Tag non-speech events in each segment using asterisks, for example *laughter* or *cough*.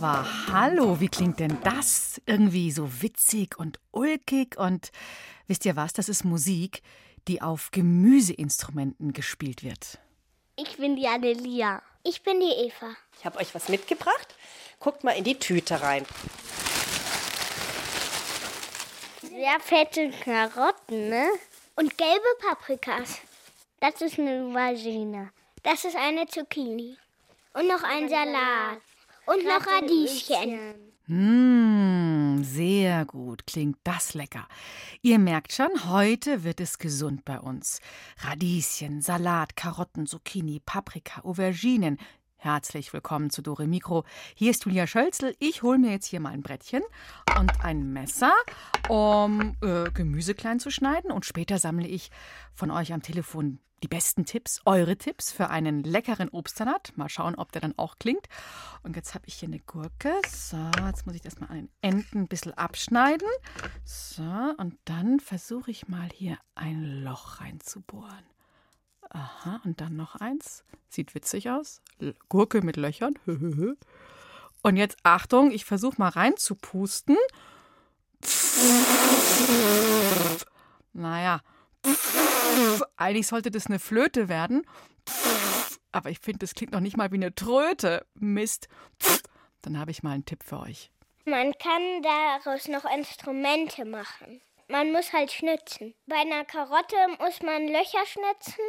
Aber hallo, wie klingt denn das? Irgendwie so witzig und ulkig und wisst ihr was, das ist Musik, die auf Gemüseinstrumenten gespielt wird. Ich bin die Adelia. Ich bin die Eva. Ich habe euch was mitgebracht. Guckt mal in die Tüte rein. Sehr fette Karotten, ne? Und gelbe Paprikas. Das ist eine Aubergine. Das ist eine Zucchini. Und noch ein Salat. Und noch Radieschen. Mmh, sehr gut, klingt das lecker. Ihr merkt schon, heute wird es gesund bei uns. Radieschen, Salat, Karotten, Zucchini, Paprika, Auberginen. Herzlich willkommen zu Dore Mikro. Hier ist Julia Schölzel. Ich hole mir jetzt hier mal ein Brettchen und ein Messer, um äh, Gemüse klein zu schneiden. Und später sammle ich von euch am Telefon die besten Tipps, eure Tipps für einen leckeren Obstsalat. Mal schauen, ob der dann auch klingt. Und jetzt habe ich hier eine Gurke. So, jetzt muss ich das mal an den Enden ein bisschen abschneiden. So, und dann versuche ich mal hier ein Loch reinzubohren. Aha, und dann noch eins. Sieht witzig aus. L Gurke mit Löchern. Und jetzt Achtung, ich versuche mal reinzupusten. Naja, eigentlich sollte das eine Flöte werden. Aber ich finde, das klingt noch nicht mal wie eine Tröte. Mist. Dann habe ich mal einen Tipp für euch. Man kann daraus noch Instrumente machen. Man muss halt schnitzen. Bei einer Karotte muss man Löcher schnitzen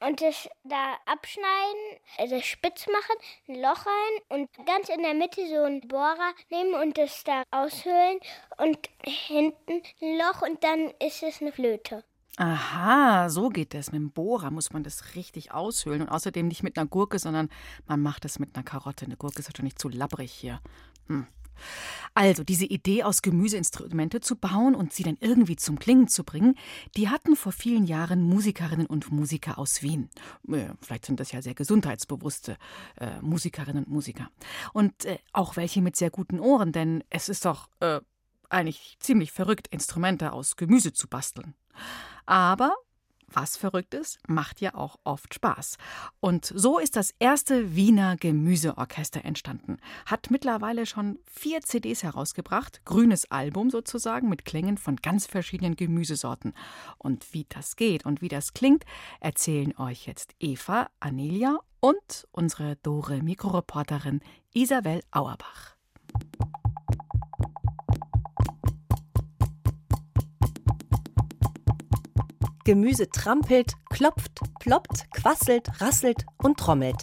und es da abschneiden, also spitz machen, ein Loch rein und ganz in der Mitte so einen Bohrer nehmen und es da aushöhlen und hinten ein Loch und dann ist es eine Flöte. Aha, so geht das. Mit dem Bohrer muss man das richtig aushöhlen. Und außerdem nicht mit einer Gurke, sondern man macht es mit einer Karotte. Eine Gurke ist wahrscheinlich zu labbrig hier. Hm. Also, diese Idee, aus Gemüseinstrumente zu bauen und sie dann irgendwie zum Klingen zu bringen, die hatten vor vielen Jahren Musikerinnen und Musiker aus Wien. Vielleicht sind das ja sehr gesundheitsbewusste äh, Musikerinnen und Musiker. Und äh, auch welche mit sehr guten Ohren, denn es ist doch äh, eigentlich ziemlich verrückt, Instrumente aus Gemüse zu basteln. Aber was verrückt ist, macht ja auch oft Spaß. Und so ist das erste Wiener Gemüseorchester entstanden. Hat mittlerweile schon vier CDs herausgebracht, grünes Album sozusagen, mit Klängen von ganz verschiedenen Gemüsesorten. Und wie das geht und wie das klingt, erzählen euch jetzt Eva, Anelia und unsere Dore Mikroreporterin Isabel Auerbach. Gemüse trampelt, klopft, ploppt, quasselt, rasselt und trommelt.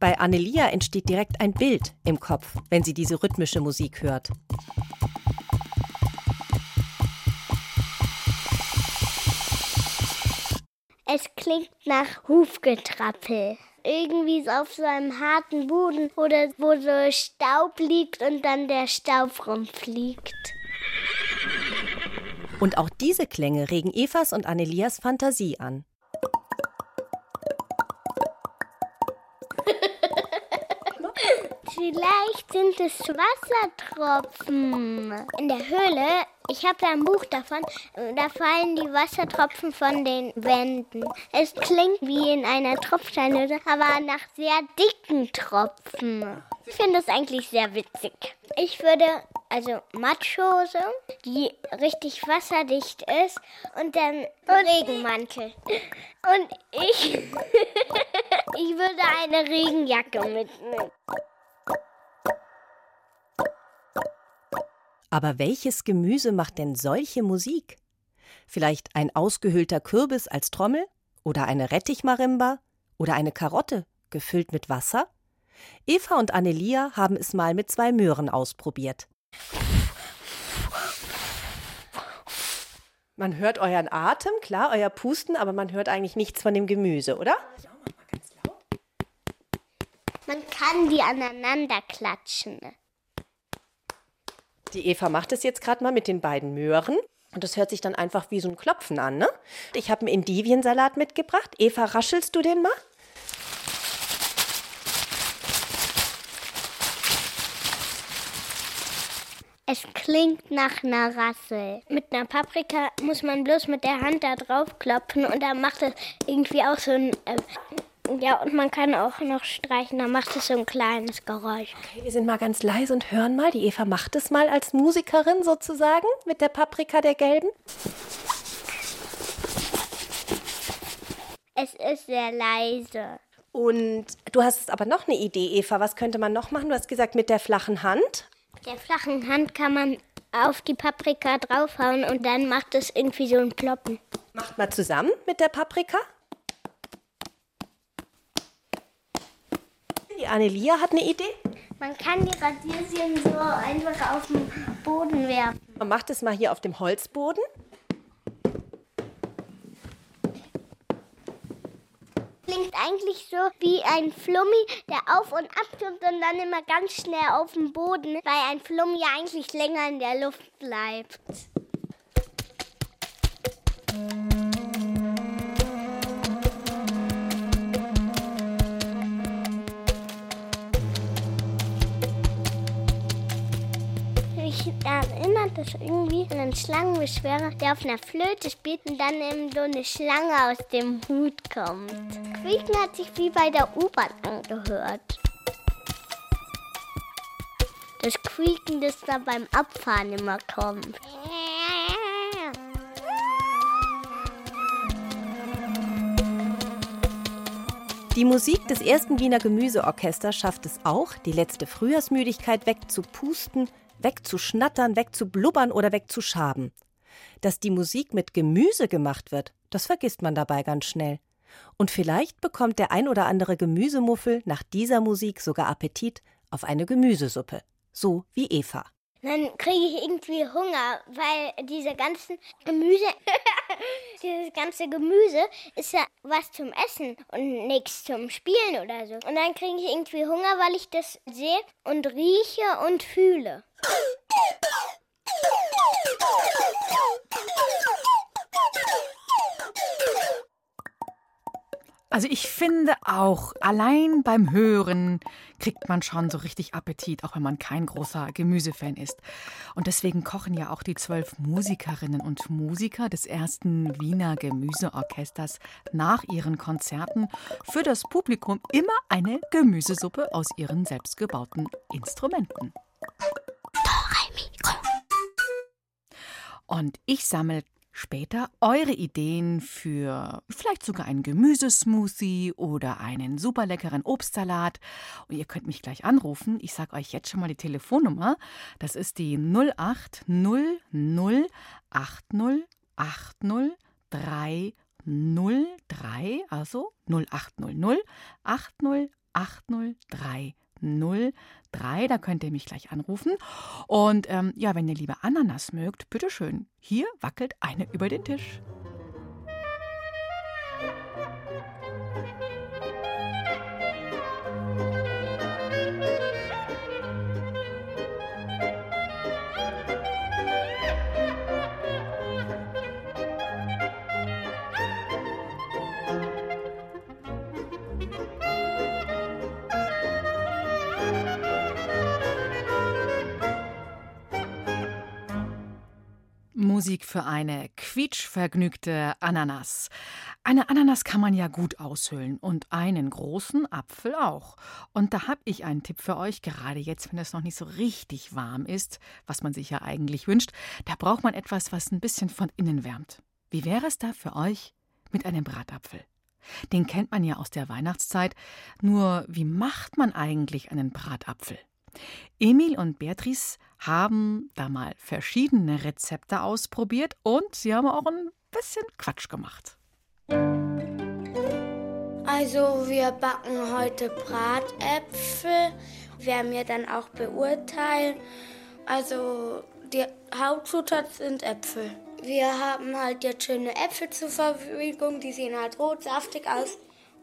Bei Annelia entsteht direkt ein Bild im Kopf, wenn sie diese rhythmische Musik hört. Es klingt nach Hufgetrappel. Irgendwie so auf so einem harten Boden oder wo so Staub liegt und dann der Staub rumfliegt. Und auch diese Klänge regen Evas und Annelias Fantasie an. Vielleicht sind es Wassertropfen. In der Höhle, ich habe da ein Buch davon, da fallen die Wassertropfen von den Wänden. Es klingt wie in einer Tropfsteinhöhle, aber nach sehr dicken Tropfen. Ich finde es eigentlich sehr witzig. Ich würde also Matschhose, die richtig wasserdicht ist und dann Regenmantel. Und ich, *laughs* ich würde eine Regenjacke mitnehmen. Aber welches Gemüse macht denn solche Musik? Vielleicht ein ausgehöhlter Kürbis als Trommel Oder eine Rettichmarimba? Oder eine Karotte, gefüllt mit Wasser? Eva und Annelia haben es mal mit zwei Möhren ausprobiert. Man hört euren Atem, klar, euer Pusten, aber man hört eigentlich nichts von dem Gemüse, oder? Man kann die aneinander klatschen. Die Eva macht es jetzt gerade mal mit den beiden Möhren. Und das hört sich dann einfach wie so ein Klopfen an, ne? Ich habe einen Endiviensalat mitgebracht. Eva, raschelst du den mal? Es klingt nach einer Rassel. Mit einer Paprika muss man bloß mit der Hand da drauf klopfen und dann macht es irgendwie auch so ein. Äh, ja, und man kann auch noch streichen, dann macht es so ein kleines Geräusch. Okay, wir sind mal ganz leise und hören mal. Die Eva macht es mal als Musikerin sozusagen mit der Paprika der gelben. Es ist sehr leise. Und du hast aber noch eine Idee, Eva. Was könnte man noch machen? Du hast gesagt, mit der flachen Hand. Mit der flachen Hand kann man auf die Paprika draufhauen und dann macht es irgendwie so ein Ploppen. Macht mal zusammen mit der Paprika. Die Annelia hat eine Idee. Man kann die Radieschen so einfach auf den Boden werfen. Man macht es mal hier auf dem Holzboden. Klingt eigentlich so wie ein Flummi, der auf und ab kommt und dann immer ganz schnell auf dem Boden, weil ein Flummi ja eigentlich länger in der Luft bleibt. Das irgendwie an einen Schlangenbeschwörer, der auf einer Flöte spielt und dann eben so eine Schlange aus dem Hut kommt. Quieken hat sich wie bei der U-Bahn angehört. Das Quieken, das da beim Abfahren immer kommt. Die Musik des ersten Wiener Gemüseorchesters schafft es auch, die letzte Frühjahrsmüdigkeit wegzupusten, wegzuschnattern, wegzublubbern oder wegzuschaben. Dass die Musik mit Gemüse gemacht wird, das vergisst man dabei ganz schnell. Und vielleicht bekommt der ein oder andere Gemüsemuffel nach dieser Musik sogar Appetit auf eine Gemüsesuppe. So wie Eva. Dann kriege ich irgendwie Hunger, weil diese ganzen Gemüse, *laughs* dieses ganze Gemüse ist ja was zum Essen und nichts zum Spielen oder so. Und dann kriege ich irgendwie Hunger, weil ich das sehe und rieche und fühle. *laughs* Also ich finde auch, allein beim Hören kriegt man schon so richtig Appetit, auch wenn man kein großer Gemüsefan ist. Und deswegen kochen ja auch die zwölf Musikerinnen und Musiker des ersten Wiener Gemüseorchesters nach ihren Konzerten für das Publikum immer eine Gemüsesuppe aus ihren selbstgebauten Instrumenten. Und ich sammle später eure Ideen für vielleicht sogar einen Gemüsesmoothie oder einen super leckeren Obstsalat. Und ihr könnt mich gleich anrufen. Ich sage euch jetzt schon mal die Telefonnummer. Das ist die 08008080303, also 0800 808030 3. Da könnt ihr mich gleich anrufen. Und ähm, ja, wenn ihr lieber Ananas mögt, bitteschön. Hier wackelt eine über den Tisch. Musik für eine quietschvergnügte Ananas. Eine Ananas kann man ja gut aushöhlen und einen großen Apfel auch. Und da habe ich einen Tipp für euch, gerade jetzt, wenn es noch nicht so richtig warm ist, was man sich ja eigentlich wünscht, da braucht man etwas, was ein bisschen von innen wärmt. Wie wäre es da für euch mit einem Bratapfel? Den kennt man ja aus der Weihnachtszeit. Nur wie macht man eigentlich einen Bratapfel? Emil und Beatrice haben da mal verschiedene Rezepte ausprobiert und sie haben auch ein bisschen Quatsch gemacht. Also wir backen heute Bratäpfel, werden wir dann auch beurteilen. Also die Hauptzutat sind Äpfel. Wir haben halt jetzt schöne Äpfel zur Verfügung, die sehen halt rot, saftig aus.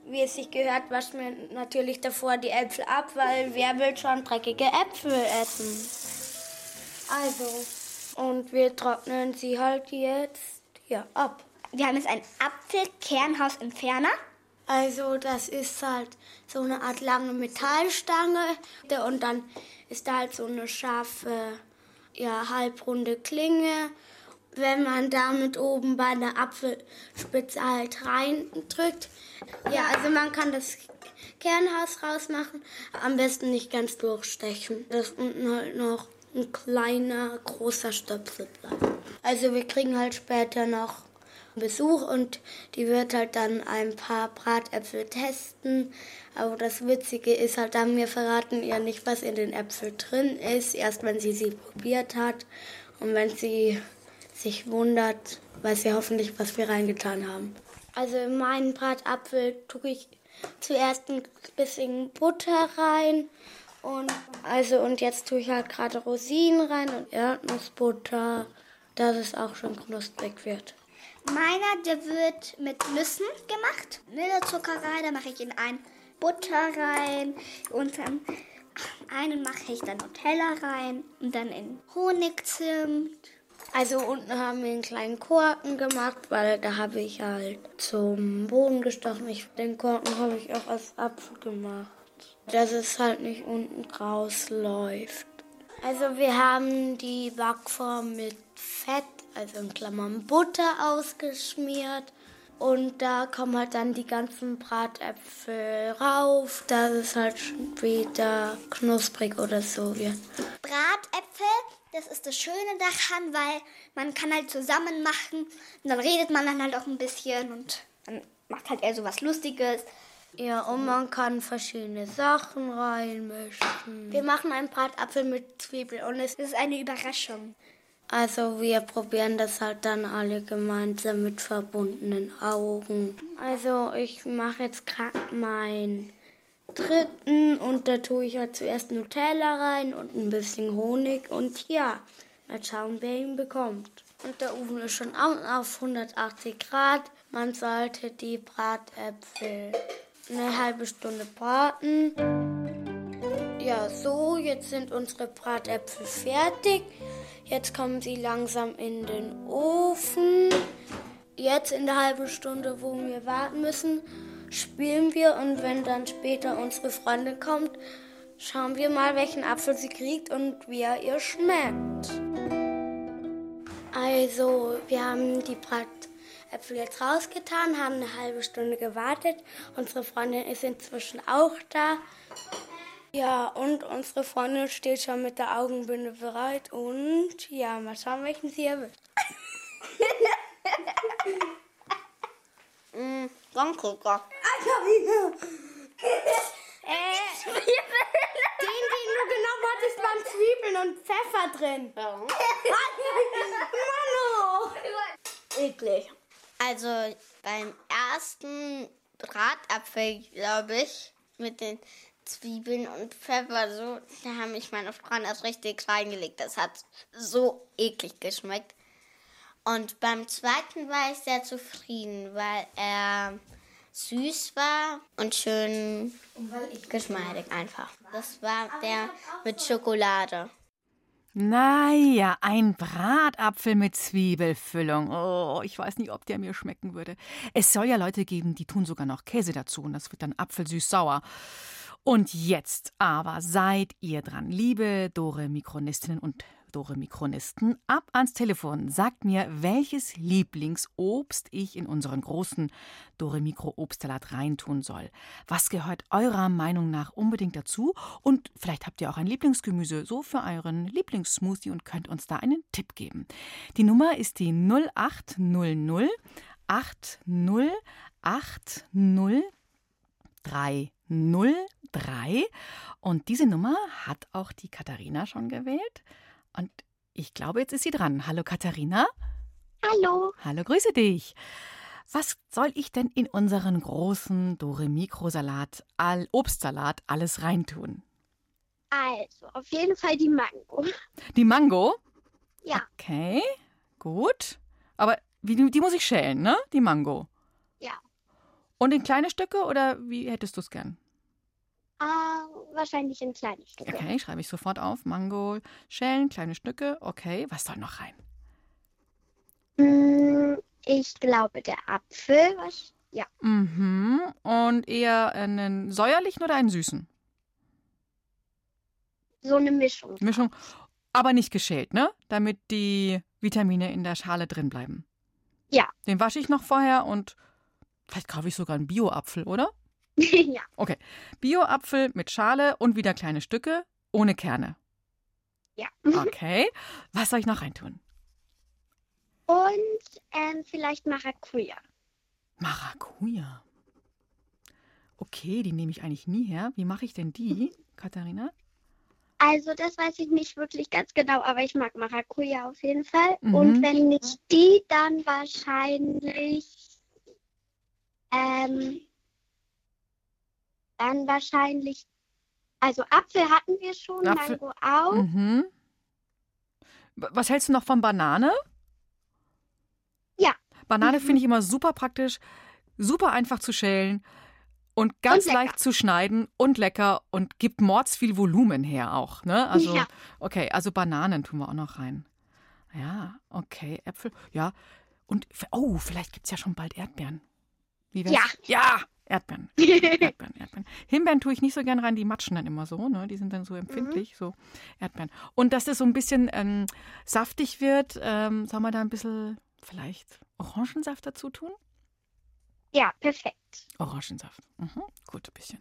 Wie es sich gehört, waschen wir natürlich davor die Äpfel ab, weil wer will schon dreckige Äpfel essen? Also, und wir trocknen sie halt jetzt hier ab. Wir haben jetzt einen Apfelkernhausentferner. Also das ist halt so eine Art lange Metallstange und dann ist da halt so eine scharfe, ja, halbrunde Klinge. Wenn man damit oben bei der Apfelspitze halt reindrückt, ja, also man kann das Kernhaus rausmachen, am besten nicht ganz durchstechen, dass unten halt noch ein kleiner, großer Stöpsel bleibt. Also wir kriegen halt später noch Besuch und die wird halt dann ein paar Bratäpfel testen. Aber das Witzige ist halt, dann wir verraten ihr nicht, was in den Äpfeln drin ist, erst wenn sie sie probiert hat und wenn sie sich wundert, weiß sie hoffentlich, was wir reingetan haben. Also in meinen Bratapfel tue ich zuerst ein bisschen Butter rein und also und jetzt tue ich halt gerade Rosinen rein und Erdnussbutter, dass es auch schon knusprig wird. Meiner, der wird mit Nüssen gemacht. Milderzucker rein, da mache ich in ein Butter rein und dann einen mache ich dann Nutella rein und dann in Honigzimt. Also unten haben wir einen kleinen Korken gemacht, weil da habe ich halt zum Boden gestochen. Ich, den Korken habe ich auch als Apfel gemacht, dass es halt nicht unten rausläuft. Also wir haben die Backform mit Fett also in Klammern Butter ausgeschmiert. Und da kommen halt dann die ganzen Bratäpfel rauf, dass es halt später knusprig oder so wird. Bratäpfel, das ist das Schöne daran, weil man kann halt zusammen machen und dann redet man dann halt auch ein bisschen und dann macht halt eher so was Lustiges. Ja, und man kann verschiedene Sachen reinmischen. Wir machen einen Bratapfel mit Zwiebel und es ist eine Überraschung. Also wir probieren das halt dann alle gemeinsam mit verbundenen Augen. Also ich mache jetzt gerade meinen dritten und da tue ich halt zuerst Nutella rein und ein bisschen Honig und ja, mal schauen, wer ihn bekommt. Und der Ofen ist schon auf 180 Grad. Man sollte die Bratäpfel eine halbe Stunde braten. Ja, so, jetzt sind unsere Bratäpfel fertig. Jetzt kommen sie langsam in den Ofen. Jetzt in der halben Stunde, wo wir warten müssen, spielen wir und wenn dann später unsere Freundin kommt, schauen wir mal, welchen Apfel sie kriegt und wie er ihr schmeckt. Also, wir haben die Bratäpfel jetzt rausgetan, haben eine halbe Stunde gewartet. Unsere Freundin ist inzwischen auch da. Ja, und unsere Freundin steht schon mit der Augenbinde bereit und ja, mal schauen, welchen sie erwischt. *laughs* mm, danke, Äh, den, den du genommen hattest, waren Zwiebeln und Pfeffer drin. Ja. Mano! Eklig. Also beim ersten Bratapfel, glaube ich, mit den Zwiebeln und Pfeffer, so, da haben mich meine Freunde erst richtig reingelegt. Das hat so eklig geschmeckt. Und beim zweiten war ich sehr zufrieden, weil er süß war und schön geschmeidig einfach. Das war der mit Schokolade. Naja, ein Bratapfel mit Zwiebelfüllung. Oh, ich weiß nicht, ob der mir schmecken würde. Es soll ja Leute geben, die tun sogar noch Käse dazu und das wird dann apfelsüß-sauer. Und jetzt aber seid ihr dran, liebe Dore Mikronistinnen und Dore Mikronisten, ab ans Telefon. Sagt mir, welches Lieblingsobst ich in unseren großen Dore Mikro Obstsalat reintun soll. Was gehört eurer Meinung nach unbedingt dazu? Und vielleicht habt ihr auch ein Lieblingsgemüse so für euren Lieblingssmoothie und könnt uns da einen Tipp geben. Die Nummer ist die 0800 8080 03. Und diese Nummer hat auch die Katharina schon gewählt. Und ich glaube, jetzt ist sie dran. Hallo Katharina. Hallo. Hallo, grüße dich. Was soll ich denn in unseren großen Dore-Mikro-Salat, all Obstsalat alles reintun? Also, auf jeden Fall die Mango. Die Mango? Ja. Okay, gut. Aber wie, die muss ich schälen, ne? Die Mango. Ja. Und in kleine Stücke oder wie hättest du es gern? Ah, wahrscheinlich in kleine Stücke. Okay, schreibe ich sofort auf. Mango, schälen, kleine Stücke. Okay, was soll noch rein? Mm, Ich glaube, der Apfel. Was? Ja, Mhm. Und eher einen säuerlichen oder einen süßen? so eine Mischung. Mischung. Aber nicht geschält, ne? Damit die Vitamine in der Schale drin bleiben. Ja. Den wasche ich noch vorher und vielleicht kaufe ich sogar einen Bio-Apfel, oder? *laughs* ja. Okay. Bio-Apfel mit Schale und wieder kleine Stücke, ohne Kerne. Ja. Okay. Was soll ich noch reintun? Und ähm, vielleicht Maracuja. Maracuja. Okay, die nehme ich eigentlich nie her. Wie mache ich denn die, *laughs* Katharina? Also, das weiß ich nicht wirklich ganz genau, aber ich mag Maracuja auf jeden Fall. Mhm. Und wenn nicht die, dann wahrscheinlich. Ähm, dann wahrscheinlich. Also, Apfel hatten wir schon, Apfel- Mango auch. Mhm. Was hältst du noch von Banane? Ja. Banane Mhm. finde ich immer super praktisch, super einfach zu schälen und ganz Und leicht zu schneiden und lecker und gibt mords viel Volumen her auch. Ne? Also, Ja. okay, also Bananen tun wir auch noch rein. Ja, okay, Äpfel, ja. Und, oh, vielleicht gibt es ja schon bald Erdbeeren. Ja. Ja, Erdbeeren. *laughs* Erdbeeren, Erdbeeren. Himbeeren tue ich nicht so gern rein, die matschen dann immer so, ne? Die sind dann so empfindlich, so Erdbeeren. Und dass das so ein bisschen ähm, saftig wird, ähm, soll man da ein bisschen vielleicht Orangensaft dazu tun? Ja, perfekt. Orangensaft. Mhm, gut, ein bisschen.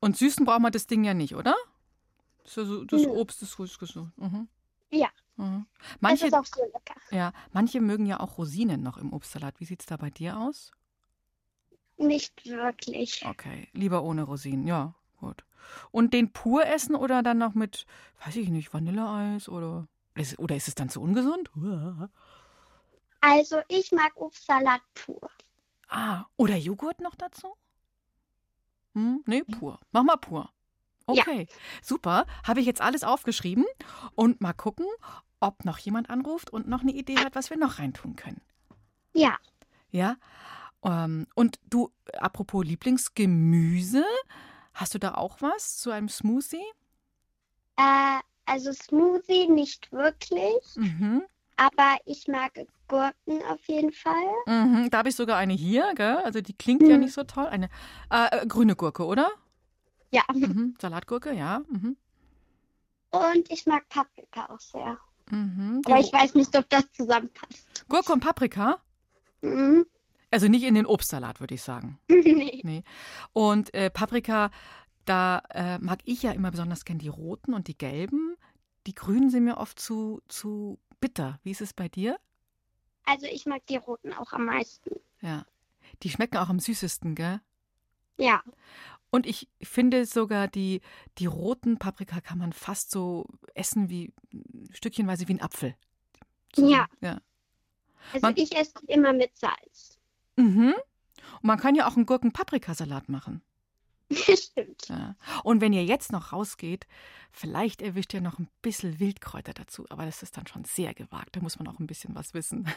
Und süßen braucht man das Ding ja nicht, oder? Das, so, das Nö. Obst ist ruhig gesund. Mhm. Ja. Mhm. Das Manche, ist auch so lecker. ja, manche mögen ja auch Rosinen noch im Obstsalat. Wie sieht es da bei dir aus? Nicht wirklich. Okay, lieber ohne Rosinen, ja, gut. Und den pur essen oder dann noch mit, weiß ich nicht, Vanilleeis oder ist, oder ist es dann zu ungesund? Also, ich mag Obstsalat pur. Ah, oder Joghurt noch dazu? Hm, nee, pur. Mach mal pur. Ja. Okay, super. Habe ich jetzt alles aufgeschrieben und mal gucken, ob noch jemand anruft und noch eine Idee hat, was wir noch reintun können. Ja. Ja. Ähm, und du, apropos Lieblingsgemüse, hast du da auch was zu einem Smoothie? Äh, also Smoothie nicht wirklich, Mhm. aber ich mag Gurken auf jeden Fall. Mhm. Da habe ich sogar eine hier, gell? Also die klingt ja Mhm. nicht so toll. Eine äh, äh, grüne Gurke, oder? Ja. Mhm. Salatgurke, ja. Mhm. Und ich mag Paprika auch sehr. Mhm. Aber ich weiß nicht, ob das zusammenpasst. Gurke und Paprika? Mhm. Also nicht in den Obstsalat, würde ich sagen. *laughs* nee. Nee. Und äh, Paprika, da äh, mag ich ja immer besonders gern die roten und die gelben. Die grünen sind mir oft zu, zu bitter. Wie ist es bei dir? Also ich mag die roten auch am meisten. Ja. Die schmecken auch am süßesten, gell? Ja. Und ich finde sogar, die, die roten Paprika kann man fast so essen wie stückchenweise wie ein Apfel. So, Ja. ja. Also Man- ich esse immer mit Salz. Mhm. Und man kann ja auch einen Gurken-Paprikasalat machen. *laughs* Stimmt. Ja. Und wenn ihr jetzt noch rausgeht, vielleicht erwischt ihr noch ein bisschen Wildkräuter dazu. Aber das ist dann schon sehr gewagt. Da muss man auch ein bisschen was wissen.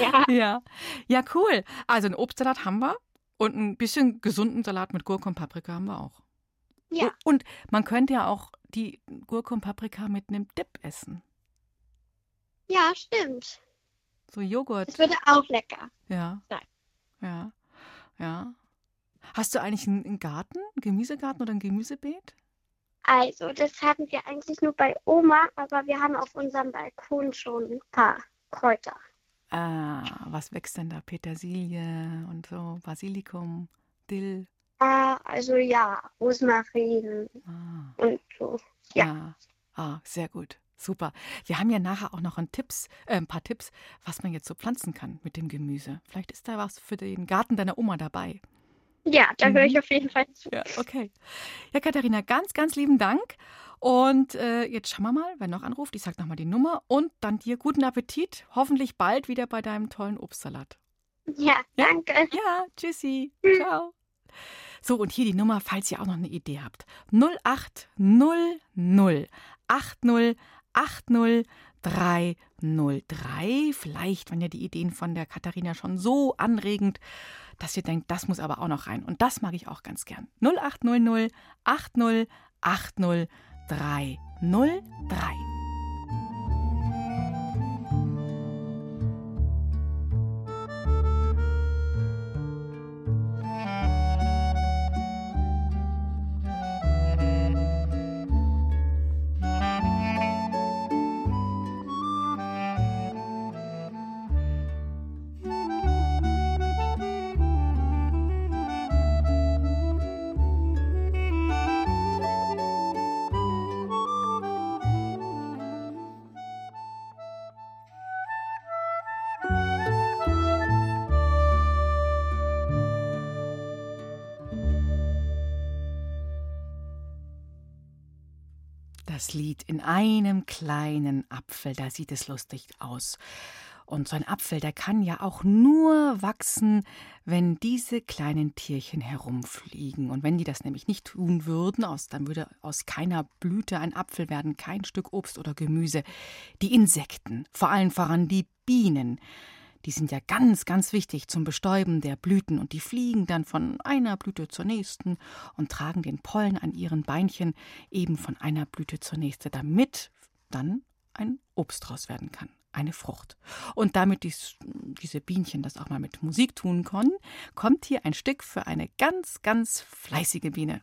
Ja. *laughs* ja. Ja, cool. Also einen Obstsalat haben wir und ein bisschen gesunden Salat mit Gurke und Paprika haben wir auch. Ja. Und man könnte ja auch die Gurke und Paprika mit einem Dip essen. Ja, stimmt. So Joghurt. Das würde auch lecker. Ja. sein. Ja. Ja. Hast du eigentlich einen Garten, einen Gemüsegarten oder ein Gemüsebeet? Also, das hatten wir eigentlich nur bei Oma, aber wir haben auf unserem Balkon schon ein paar Kräuter. Ah, was wächst denn da? Petersilie und so, Basilikum, Dill. Ah, also ja, Rosmarin Ah, und so. Ja. ja. Ah, sehr gut. Super. Wir haben ja nachher auch noch ein, Tipps, äh, ein paar Tipps, was man jetzt so pflanzen kann mit dem Gemüse. Vielleicht ist da was für den Garten deiner Oma dabei. Ja, da höre ich Mhm. auf jeden Fall zu. Ja, okay. Ja, Katharina, ganz, ganz lieben Dank. Und äh, jetzt schauen wir mal, wer noch anruft. Ich sage nochmal die Nummer und dann dir guten Appetit. Hoffentlich bald wieder bei deinem tollen Obstsalat. Ja, danke. Ja, tschüssi. Ciao. So, und hier die Nummer, falls ihr auch noch eine Idee habt. 0800 80 80 303. Vielleicht, wenn ihr die Ideen von der Katharina schon so anregend, dass ihr denkt, das muss aber auch noch rein. Und das mag ich auch ganz gern. 0800 80 Lied in einem kleinen Apfel, da sieht es lustig aus. Und so ein Apfel, der kann ja auch nur wachsen, wenn diese kleinen Tierchen herumfliegen. Und wenn die das nämlich nicht tun würden, aus, dann würde aus keiner Blüte ein Apfel werden, kein Stück Obst oder Gemüse. Die Insekten, vor allen voran die Bienen, die sind ja ganz, ganz wichtig zum Bestäuben der Blüten und die fliegen dann von einer Blüte zur nächsten und tragen den Pollen an ihren Beinchen eben von einer Blüte zur nächsten, damit dann ein Obst draus werden kann, eine Frucht. Und damit dies, diese Bienchen das auch mal mit Musik tun können, kommt hier ein Stück für eine ganz, ganz fleißige Biene.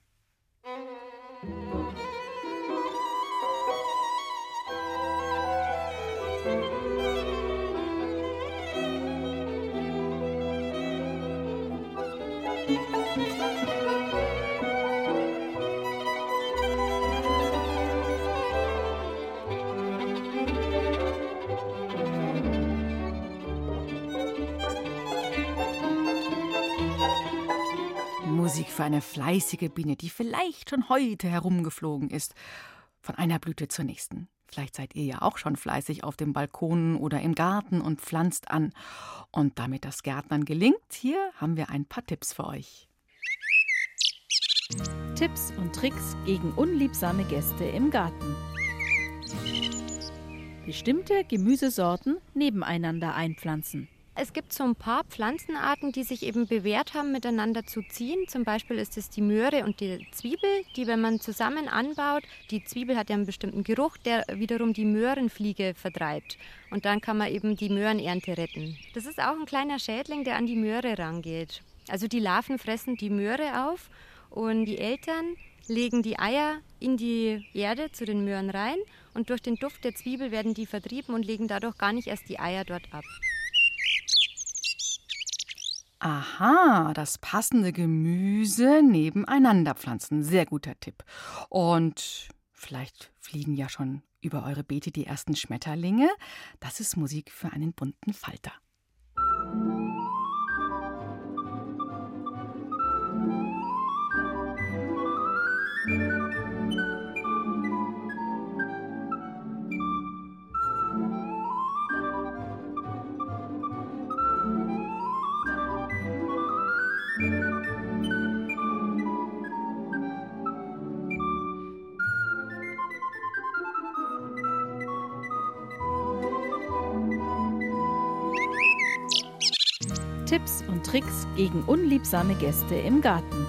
Musik für eine fleißige Biene, die vielleicht schon heute herumgeflogen ist, von einer Blüte zur nächsten. Vielleicht seid ihr ja auch schon fleißig auf dem Balkon oder im Garten und pflanzt an. Und damit das Gärtnern gelingt, hier haben wir ein paar Tipps für euch. Tipps und Tricks gegen unliebsame Gäste im Garten. Bestimmte Gemüsesorten nebeneinander einpflanzen. Es gibt so ein paar Pflanzenarten, die sich eben bewährt haben, miteinander zu ziehen. Zum Beispiel ist es die Möhre und die Zwiebel, die, wenn man zusammen anbaut, die Zwiebel hat ja einen bestimmten Geruch, der wiederum die Möhrenfliege vertreibt. Und dann kann man eben die Möhrenernte retten. Das ist auch ein kleiner Schädling, der an die Möhre rangeht. Also die Larven fressen die Möhre auf und die Eltern legen die Eier in die Erde zu den Möhren rein und durch den Duft der Zwiebel werden die vertrieben und legen dadurch gar nicht erst die Eier dort ab. Aha, das passende Gemüse nebeneinander pflanzen. Sehr guter Tipp. Und vielleicht fliegen ja schon über eure Beete die ersten Schmetterlinge. Das ist Musik für einen bunten Falter. Tricks gegen unliebsame Gäste im Garten.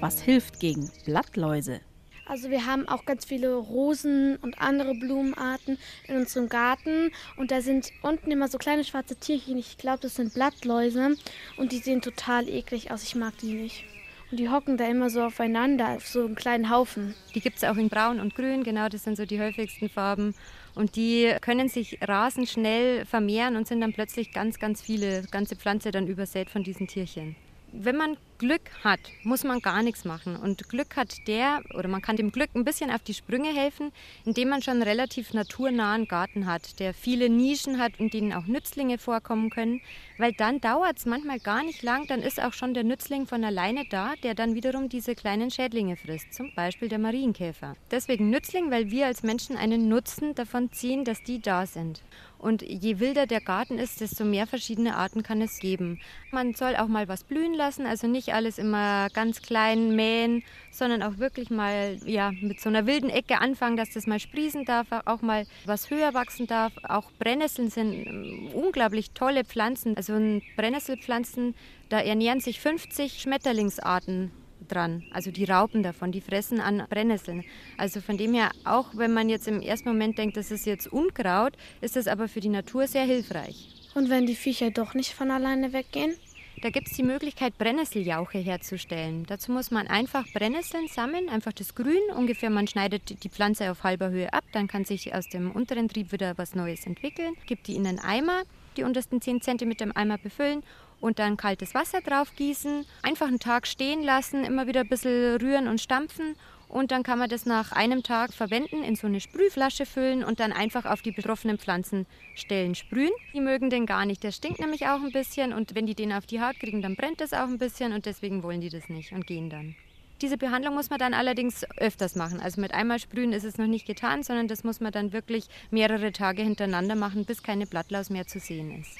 Was hilft gegen Blattläuse? Also wir haben auch ganz viele Rosen und andere Blumenarten in unserem Garten und da sind unten immer so kleine schwarze Tierchen. Ich glaube, das sind Blattläuse und die sehen total eklig aus. Ich mag die nicht. Und die hocken da immer so aufeinander, auf so einen kleinen Haufen. Die gibt es auch in Braun und Grün, genau, das sind so die häufigsten Farben. Und die können sich rasend schnell vermehren und sind dann plötzlich ganz, ganz viele, ganze Pflanze dann übersät von diesen Tierchen. Wenn man Glück hat, muss man gar nichts machen. Und Glück hat der, oder man kann dem Glück ein bisschen auf die Sprünge helfen, indem man schon einen relativ naturnahen Garten hat, der viele Nischen hat, in denen auch Nützlinge vorkommen können. Weil dann dauert es manchmal gar nicht lang, dann ist auch schon der Nützling von alleine da, der dann wiederum diese kleinen Schädlinge frisst, zum Beispiel der Marienkäfer. Deswegen Nützling, weil wir als Menschen einen Nutzen davon ziehen, dass die da sind. Und je wilder der Garten ist, desto mehr verschiedene Arten kann es geben. Man soll auch mal was blühen lassen, also nicht alles immer ganz klein mähen, sondern auch wirklich mal ja, mit so einer wilden Ecke anfangen, dass das mal sprießen darf, auch mal was höher wachsen darf. Auch Brennnesseln sind ähm, unglaublich tolle Pflanzen. Also Brennnesselpflanzen, da ernähren sich 50 Schmetterlingsarten dran. Also die Raupen davon, die fressen an Brennnesseln. Also von dem her, auch wenn man jetzt im ersten Moment denkt, das ist jetzt Unkraut, ist das aber für die Natur sehr hilfreich. Und wenn die Viecher doch nicht von alleine weggehen? Da gibt es die Möglichkeit, Brennnesseljauche herzustellen. Dazu muss man einfach Brennnesseln sammeln, einfach das Grün. Ungefähr, man schneidet die Pflanze auf halber Höhe ab, dann kann sich aus dem unteren Trieb wieder was Neues entwickeln. Gibt die in einen Eimer, die untersten 10 cm im Eimer befüllen und dann kaltes Wasser drauf gießen, einfach einen Tag stehen lassen, immer wieder ein bisschen rühren und stampfen und dann kann man das nach einem Tag verwenden, in so eine Sprühflasche füllen und dann einfach auf die betroffenen Pflanzenstellen sprühen. Die mögen den gar nicht, der stinkt nämlich auch ein bisschen und wenn die den auf die Haut kriegen, dann brennt das auch ein bisschen und deswegen wollen die das nicht und gehen dann. Diese Behandlung muss man dann allerdings öfters machen. Also mit einmal sprühen ist es noch nicht getan, sondern das muss man dann wirklich mehrere Tage hintereinander machen, bis keine Blattlaus mehr zu sehen ist.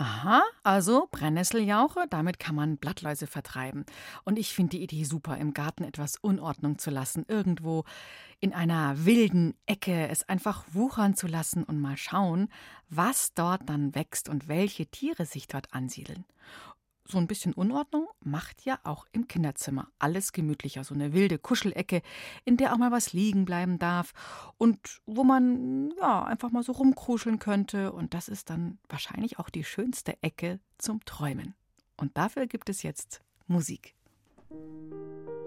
Aha, also Brennnesseljauche, damit kann man Blattläuse vertreiben. Und ich finde die Idee super, im Garten etwas Unordnung zu lassen, irgendwo in einer wilden Ecke es einfach wuchern zu lassen und mal schauen, was dort dann wächst und welche Tiere sich dort ansiedeln so ein bisschen Unordnung macht ja auch im Kinderzimmer alles gemütlicher. So eine wilde Kuschelecke, in der auch mal was liegen bleiben darf und wo man ja einfach mal so rumkruscheln könnte. Und das ist dann wahrscheinlich auch die schönste Ecke zum Träumen. Und dafür gibt es jetzt Musik. Tipps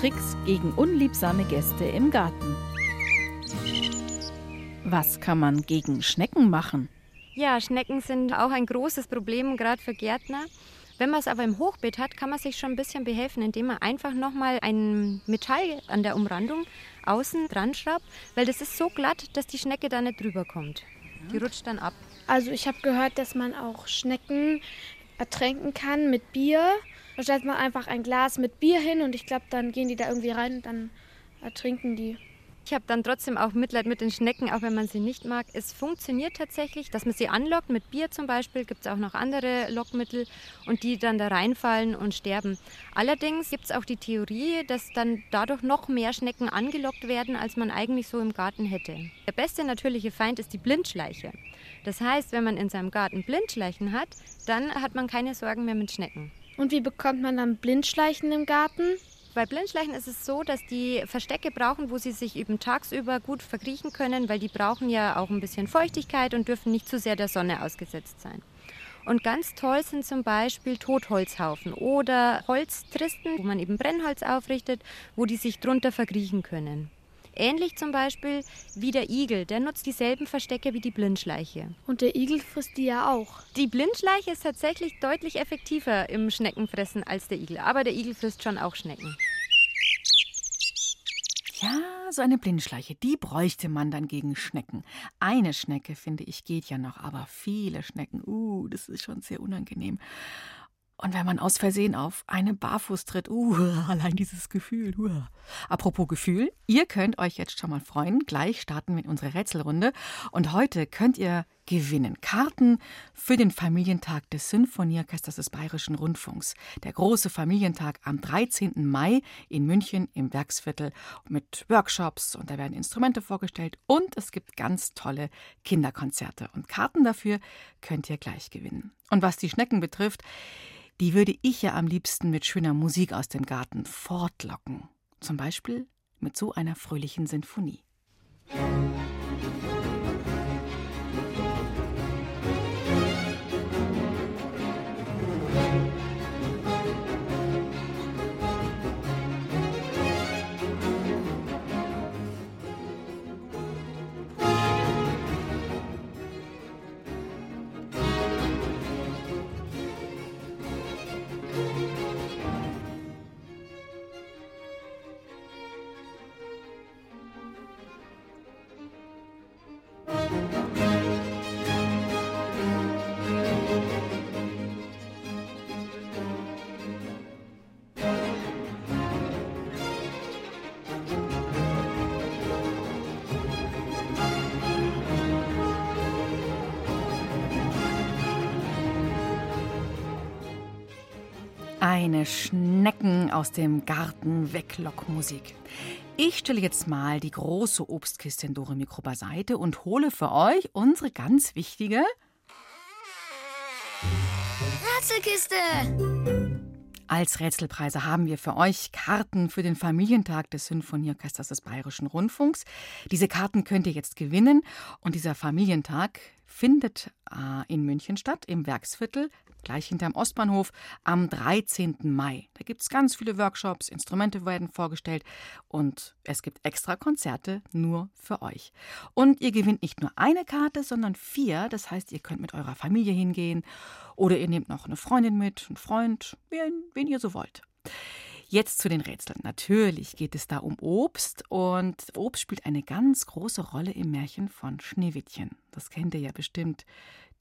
Tricks gegen unliebsame Gäste im Garten. Was kann man gegen Schnecken machen? Ja, Schnecken sind auch ein großes Problem, gerade für Gärtner. Wenn man es aber im Hochbeet hat, kann man sich schon ein bisschen behelfen, indem man einfach nochmal ein Metall an der Umrandung außen dran schraubt, weil das ist so glatt, dass die Schnecke da nicht drüber kommt. Die rutscht dann ab. Also ich habe gehört, dass man auch Schnecken ertränken kann mit Bier. Da stellt man einfach ein Glas mit Bier hin und ich glaube, dann gehen die da irgendwie rein und dann ertrinken die. Ich habe dann trotzdem auch Mitleid mit den Schnecken, auch wenn man sie nicht mag. Es funktioniert tatsächlich, dass man sie anlockt mit Bier zum Beispiel. Gibt es auch noch andere Lockmittel und die dann da reinfallen und sterben. Allerdings gibt es auch die Theorie, dass dann dadurch noch mehr Schnecken angelockt werden, als man eigentlich so im Garten hätte. Der beste natürliche Feind ist die Blindschleiche. Das heißt, wenn man in seinem Garten Blindschleichen hat, dann hat man keine Sorgen mehr mit Schnecken. Und wie bekommt man dann Blindschleichen im Garten? Bei Blindschleichen ist es so, dass die Verstecke brauchen, wo sie sich eben tagsüber gut verkriechen können, weil die brauchen ja auch ein bisschen Feuchtigkeit und dürfen nicht zu sehr der Sonne ausgesetzt sein. Und ganz toll sind zum Beispiel Totholzhaufen oder Holztristen, wo man eben Brennholz aufrichtet, wo die sich drunter verkriechen können. Ähnlich zum Beispiel wie der Igel, der nutzt dieselben Verstecke wie die Blindschleiche. Und der Igel frisst die ja auch. Die Blindschleiche ist tatsächlich deutlich effektiver im Schneckenfressen als der Igel, aber der Igel frisst schon auch Schnecken. Ja, so eine Blindschleiche, die bräuchte man dann gegen Schnecken. Eine Schnecke, finde ich, geht ja noch, aber viele Schnecken, uh, das ist schon sehr unangenehm. Und wenn man aus Versehen auf eine Barfuß tritt, uh, *laughs* allein dieses Gefühl. Uh. Apropos Gefühl, ihr könnt euch jetzt schon mal freuen. Gleich starten wir in unsere Rätselrunde. Und heute könnt ihr gewinnen Karten für den Familientag des Sinfonieorchesters des Bayerischen Rundfunks. Der große Familientag am 13. Mai in München im Werksviertel mit Workshops und da werden Instrumente vorgestellt und es gibt ganz tolle Kinderkonzerte. Und Karten dafür könnt ihr gleich gewinnen. Und was die Schnecken betrifft, die würde ich ja am liebsten mit schöner Musik aus dem Garten fortlocken. Zum Beispiel mit so einer fröhlichen Sinfonie. Eine Schnecken aus dem Garten Weglockmusik. Ich stelle jetzt mal die große Obstkiste in Dore Mikro beiseite und hole für euch unsere ganz wichtige Rätselkiste. Als Rätselpreise haben wir für euch Karten für den Familientag des Sinfonieorchesters des Bayerischen Rundfunks. Diese Karten könnt ihr jetzt gewinnen und dieser Familientag findet äh, in München statt, im Werksviertel gleich hinterm Ostbahnhof, am 13. Mai. Da gibt es ganz viele Workshops, Instrumente werden vorgestellt und es gibt extra Konzerte nur für euch. Und ihr gewinnt nicht nur eine Karte, sondern vier. Das heißt, ihr könnt mit eurer Familie hingehen oder ihr nehmt noch eine Freundin mit, einen Freund, wen, wen ihr so wollt. Jetzt zu den Rätseln. Natürlich geht es da um Obst und Obst spielt eine ganz große Rolle im Märchen von Schneewittchen. Das kennt ihr ja bestimmt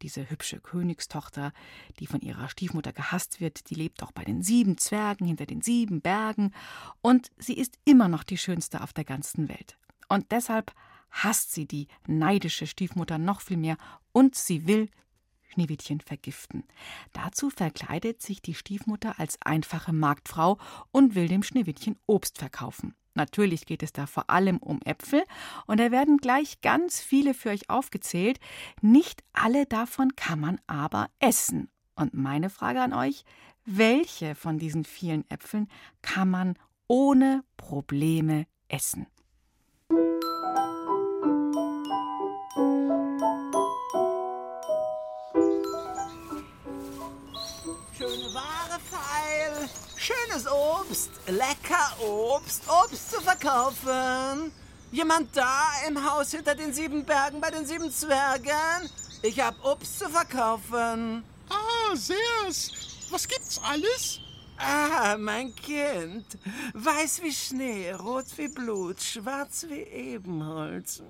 diese hübsche Königstochter, die von ihrer Stiefmutter gehasst wird, die lebt auch bei den sieben Zwergen hinter den sieben Bergen und sie ist immer noch die schönste auf der ganzen Welt. Und deshalb hasst sie die neidische Stiefmutter noch viel mehr und sie will Schneewittchen vergiften. Dazu verkleidet sich die Stiefmutter als einfache Marktfrau und will dem Schneewittchen Obst verkaufen. Natürlich geht es da vor allem um Äpfel und da werden gleich ganz viele für euch aufgezählt. Nicht alle davon kann man aber essen. Und meine Frage an euch, welche von diesen vielen Äpfeln kann man ohne Probleme essen? Schönes Obst, lecker Obst, Obst zu verkaufen. Jemand da im Haus hinter den sieben Bergen bei den sieben Zwergen? Ich hab Obst zu verkaufen. Ah, seh's. Was gibt's alles? Ah, mein Kind. Weiß wie Schnee, rot wie Blut, schwarz wie Ebenholz.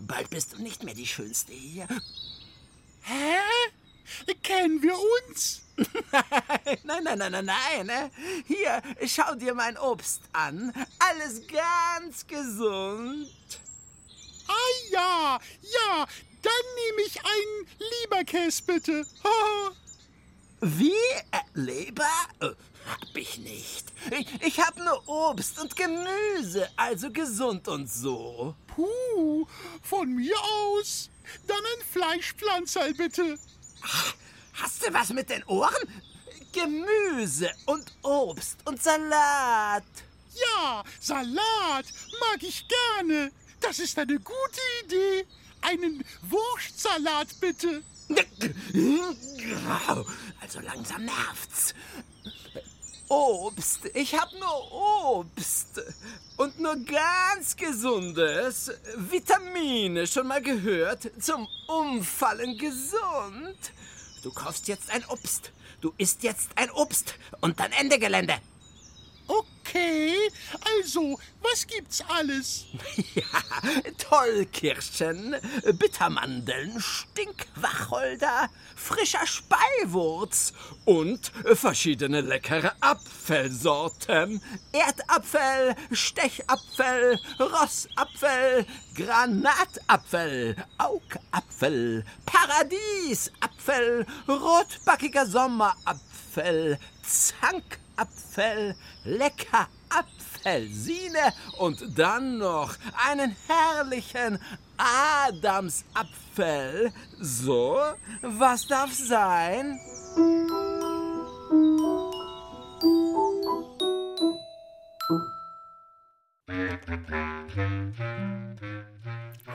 Bald bist du nicht mehr die Schönste hier. Hä? Kennen wir uns? *laughs* nein, nein, nein, nein, nein. Ne? Hier, schau dir mein Obst an. Alles ganz gesund. Ah ja, ja, dann nehme ich einen Leberkäse bitte. *laughs* Wie? Äh, Leber? Äh, hab ich nicht. Ich, ich hab nur Obst und Gemüse, also gesund und so. Puh, von mir aus. Dann ein Fleischpflanzerl bitte. Ach, Hast du was mit den Ohren? Gemüse und Obst und Salat. Ja, Salat mag ich gerne. Das ist eine gute Idee. Einen Wurstsalat bitte. Also langsam nervt's. Obst. Ich hab nur Obst. Und nur ganz gesundes. Vitamine, schon mal gehört? Zum Umfallen gesund. Du kaufst jetzt ein Obst. Du isst jetzt ein Obst. Und dann Ende Gelände. Okay, also, was gibt's alles? *laughs* Ja, Tollkirschen, Bittermandeln, Stinkwacholder, frischer Speiwurz und verschiedene leckere Apfelsorten. Erdapfel, Stechapfel, Rossapfel, Granatapfel, Augapfel, Paradiesapfel, rotbackiger Sommerapfel, Apfel, lecker Apfelsine und dann noch einen herrlichen Adamsapfel. So, was darf sein?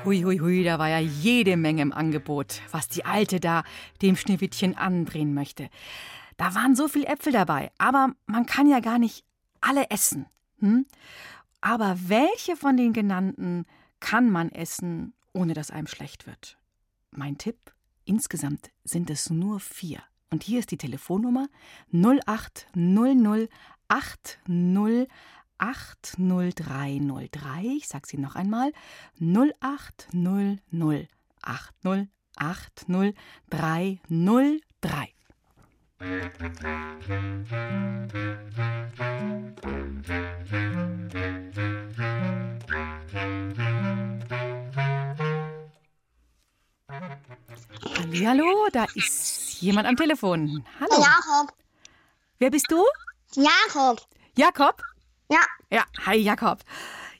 Hui, hui, hui, da war ja jede Menge im Angebot, was die Alte da dem Schneewittchen andrehen möchte. Da waren so viele Äpfel dabei, aber man kann ja gar nicht alle essen. Hm? Aber welche von den genannten kann man essen, ohne dass einem schlecht wird? Mein Tipp: insgesamt sind es nur vier. Und hier ist die Telefonnummer 0800 80 80303. Ich sage sie noch einmal. 0800 80 80303. Hallo, da ist jemand am Telefon. Hallo. Jakob. Wer bist du? Jakob. Jakob? Ja. Ja, hi Jakob.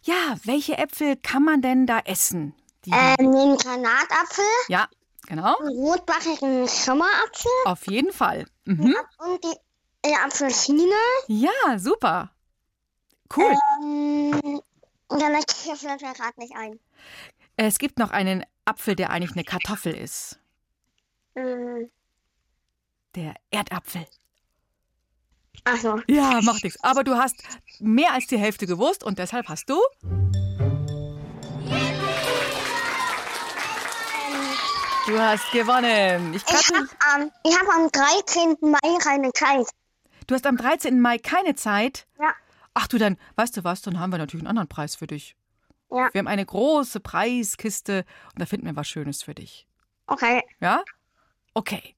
Ja, welche Äpfel kann man denn da essen? Die Ähm, den Granatapfel, ja, genau. den rotbackigen Sommerapfel Auf jeden Fall. Mhm. und die äh, Apfelsine. Ja, super. Cool. Ähm, dann möchte ich mir gerade nicht ein. Es gibt noch einen Apfel, der eigentlich eine Kartoffel ist. Ähm, Der Erdapfel. ach so. Ja, macht nichts. Aber du hast mehr als die Hälfte gewusst und deshalb hast du. Du hast gewonnen. Ich Ich habe am, ich hab am 13. Mai keine Zeit. du hast am 13. Mai keine Zeit. Ja. Ach du, dann, weißt du was, dann haben wir natürlich einen anderen Preis für dich. Ja. Wir haben eine große Preiskiste und da finden wir was Schönes für dich. Okay. Ja? Okay.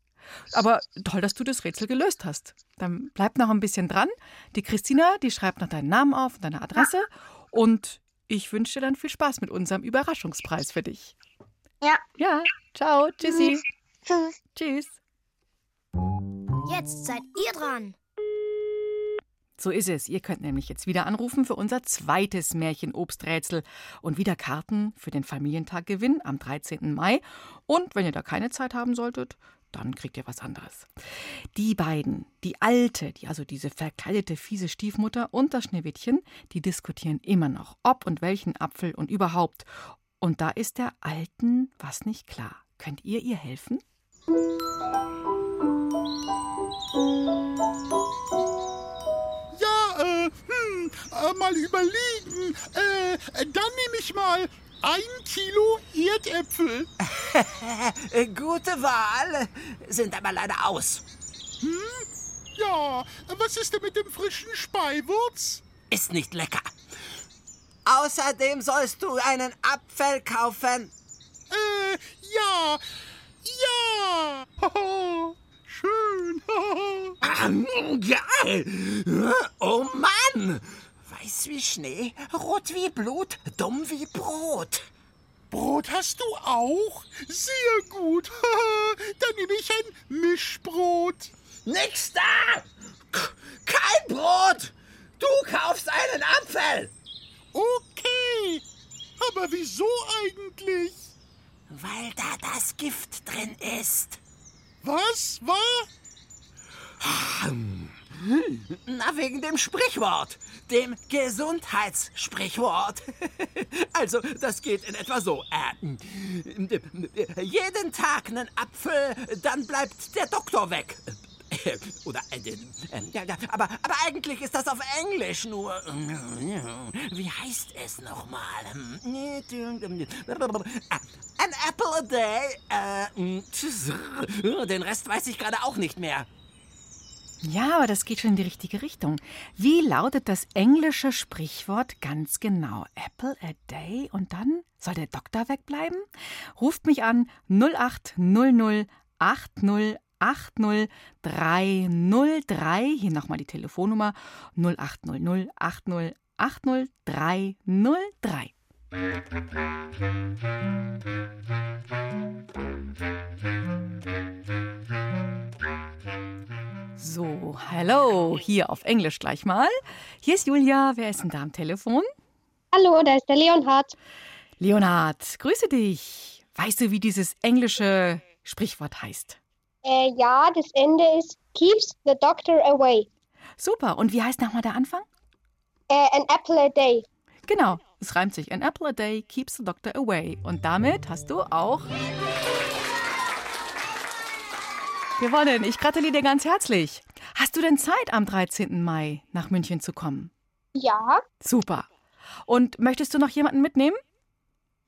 Aber toll, dass du das Rätsel gelöst hast. Dann bleib noch ein bisschen dran. Die Christina, die schreibt noch deinen Namen auf und deine Adresse. Und ich wünsche dir dann viel Spaß mit unserem Überraschungspreis für dich. Ja. Ja. Ciao. Tschüssi. Tschüss. Tschüss. Jetzt seid ihr dran. So ist es. Ihr könnt nämlich jetzt wieder anrufen für unser zweites Märchen-Obsträtsel und wieder Karten für den Familientag gewinnen am 13. Mai. Und wenn ihr da keine Zeit haben solltet, dann kriegt ihr was anderes. Die beiden, die alte, die also diese verkleidete fiese Stiefmutter und das Schneewittchen, die diskutieren immer noch, ob und welchen Apfel und überhaupt. Und da ist der Alten was nicht klar. Könnt ihr ihr helfen? Ja, äh, hm, äh, mal überlegen. Äh, dann nehme ich mal ein Kilo Erdäpfel. *laughs* Gute Wahl, sind aber leider aus. Hm? Ja, was ist denn mit dem frischen Speiwurz? Ist nicht lecker. Außerdem sollst du einen Apfel kaufen. Äh, ja, ja. *laughs* Haha, Schön. *laughs* Ah, Geil. Oh Mann. Weiß wie Schnee, rot wie Blut, dumm wie Brot. Brot hast du auch? Sehr gut. *laughs* Dann nehme ich ein Mischbrot. Nix da! Kein Brot! Du kaufst einen Apfel! Okay. Aber wieso eigentlich? Weil da das Gift drin ist. Was war? Na, wegen dem Sprichwort. Dem Gesundheitssprichwort. *laughs* Also, das geht in etwa so. Äh, jeden Tag einen Apfel, dann bleibt der Doktor weg. *laughs* Oder, äh, aber, aber eigentlich ist das auf Englisch nur. *laughs* Wie heißt es nochmal? An apple a day. Äh, *laughs* den Rest weiß ich gerade auch nicht mehr. Ja, aber das geht schon in die richtige Richtung. Wie lautet das englische Sprichwort ganz genau? Apple a day und dann soll der Doktor wegbleiben? Ruft mich an 0800 80 80 303. Hier nochmal die Telefonnummer 0800 80 80 303. So, hallo, hier auf Englisch gleich mal. Hier ist Julia, wer ist denn da am Telefon? Hallo, da ist der Leonhard. Leonhard, grüße dich. Weißt du, wie dieses englische Sprichwort heißt? Äh, ja, das Ende ist Keeps the Doctor away. Super, und wie heißt nochmal der Anfang? Äh, an apple a day. Genau, Es reimt sich. An apple a day keeps the doctor away. Und damit hast du auch gewonnen. Ich gratuliere dir ganz herzlich. Hast du denn Zeit, am 13. Mai nach München zu kommen? Ja, Super. Und möchtest du noch jemanden mitnehmen?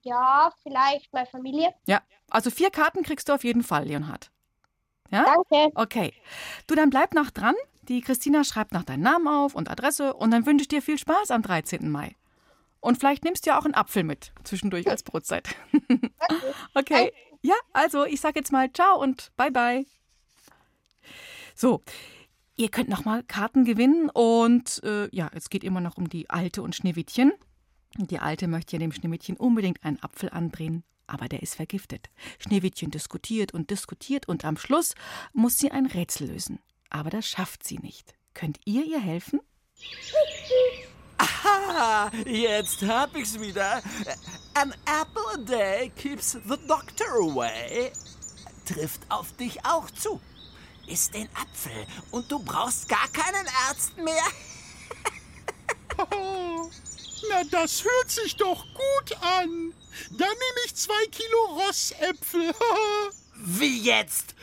ja, vielleicht meine Familie. Ja. Also vier Karten kriegst du auf jeden Fall, Leonhard. Ja? Danke. Okay. Du, dann bleib noch dran. Die Christina schreibt noch deinen Namen auf und Adresse und dann wünsche ich dir viel Spaß am 13. Mai. Und vielleicht nimmst du ja auch einen Apfel mit, zwischendurch als Brotzeit. *laughs* okay. Ja, also ich sag jetzt mal ciao und bye bye. So, ihr könnt noch mal Karten gewinnen und äh, ja, es geht immer noch um die Alte und Schneewittchen. Die Alte möchte ja dem Schneewittchen unbedingt einen Apfel andrehen, aber der ist vergiftet. Schneewittchen diskutiert und diskutiert und am Schluss muss sie ein Rätsel lösen. Aber das schafft sie nicht. Könnt ihr ihr helfen? Aha, jetzt hab ich's wieder. An apple a day keeps the doctor away. Trifft auf dich auch zu. Iss den Apfel und du brauchst gar keinen Arzt mehr. *laughs* Na, das hört sich doch gut an. Dann nehme ich zwei Kilo Rossäpfel. *laughs* Wie jetzt?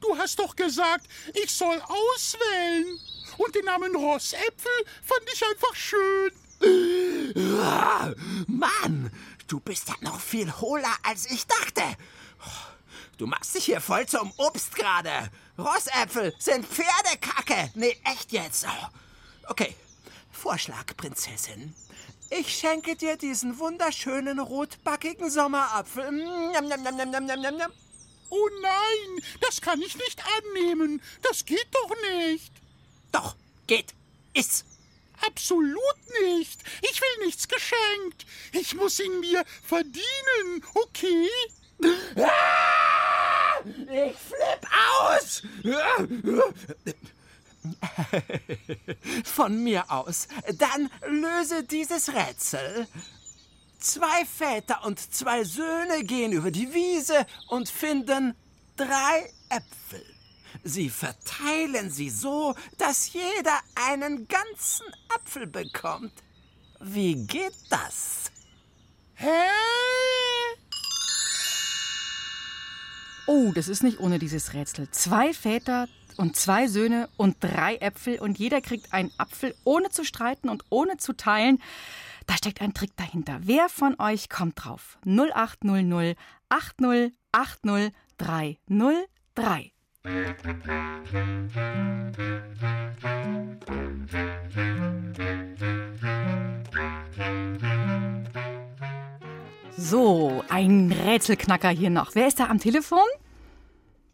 Du hast doch gesagt, ich soll auswählen. Und den Namen Rossäpfel fand ich einfach schön. *laughs* Mann, du bist ja noch viel hohler, als ich dachte. Du machst dich hier voll zum Obst gerade. Rossäpfel sind Pferdekacke. Nee, echt jetzt. Okay, Vorschlag, Prinzessin. Ich schenke dir diesen wunderschönen rotbackigen Sommerapfel. Mm, Njam, njam, njam, njam, njam, njam, njam. Oh nein, das kann ich nicht annehmen. Das geht doch nicht. Doch, geht. Iss. Absolut nicht. Ich will nichts geschenkt. Ich muss ihn mir verdienen, okay? Ah! Ich flipp aus! *laughs* Von mir aus. Dann löse dieses Rätsel. Zwei Väter und zwei Söhne gehen über die Wiese und finden drei Äpfel. Sie verteilen sie so, dass jeder einen ganzen Apfel bekommt. Wie geht das? Hä? Oh, das ist nicht ohne dieses Rätsel. Zwei Väter und zwei Söhne und drei Äpfel und jeder kriegt einen Apfel ohne zu streiten und ohne zu teilen. Da steckt ein Trick dahinter. Wer von euch kommt drauf? 0800 80 80 303. So, ein Rätselknacker hier noch. Wer ist da am Telefon?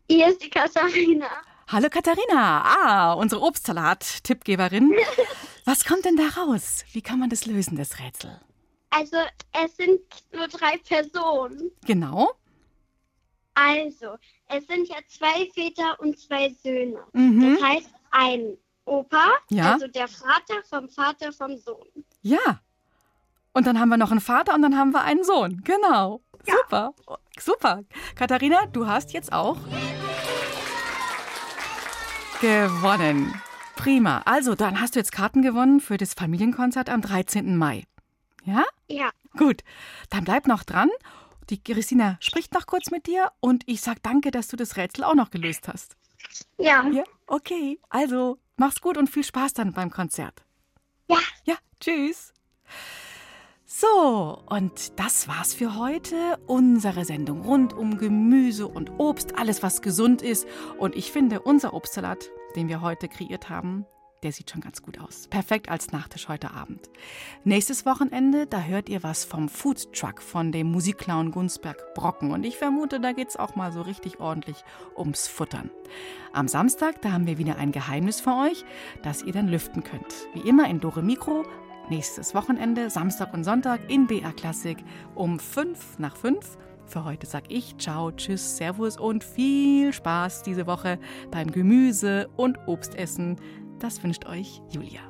Hier ist die Katharina. Hallo Katharina. Ah, unsere Obstsalat-Tippgeberin. *laughs* Was kommt denn da raus? Wie kann man das lösen, das Rätsel? Also, es sind nur drei Personen. Genau. Also, es sind ja zwei Väter und zwei Söhne. Mhm. Das heißt, ein Opa, Ja. also der Vater vom Vater vom Sohn. Ja. Und dann haben wir noch einen Vater und dann haben wir einen Sohn. Genau. Super. Super. Katharina, du hast jetzt auch gewonnen. Prima. Also, dann hast du jetzt Karten gewonnen für das Familienkonzert am 13. Mai. Ja? Ja. Gut. Dann bleib noch dran. Die Christina spricht noch kurz mit dir und ich sag danke, dass du das Rätsel auch noch gelöst hast. Ja. Ja, okay. Also, mach's gut und viel Spaß dann beim Konzert. Ja. Ja, tschüss. So, und das war's für heute. Unsere Sendung rund um Gemüse und Obst, alles was gesund ist. Und ich finde, unser Obstsalat, den wir heute kreiert haben, der sieht schon ganz gut aus. Perfekt als Nachtisch heute Abend. Nächstes Wochenende, da hört ihr was vom Food Truck von dem Musikclown Gunsberg Brocken. Und ich vermute, da geht's auch mal so richtig ordentlich ums Futtern. Am Samstag, da haben wir wieder ein Geheimnis für euch, das ihr dann lüften könnt. Wie immer in Dore Mikro. Nächstes Wochenende, Samstag und Sonntag in BR Klassik um 5 nach 5. Für heute sag ich Ciao, Tschüss, Servus und viel Spaß diese Woche beim Gemüse- und Obstessen. Das wünscht euch Julia.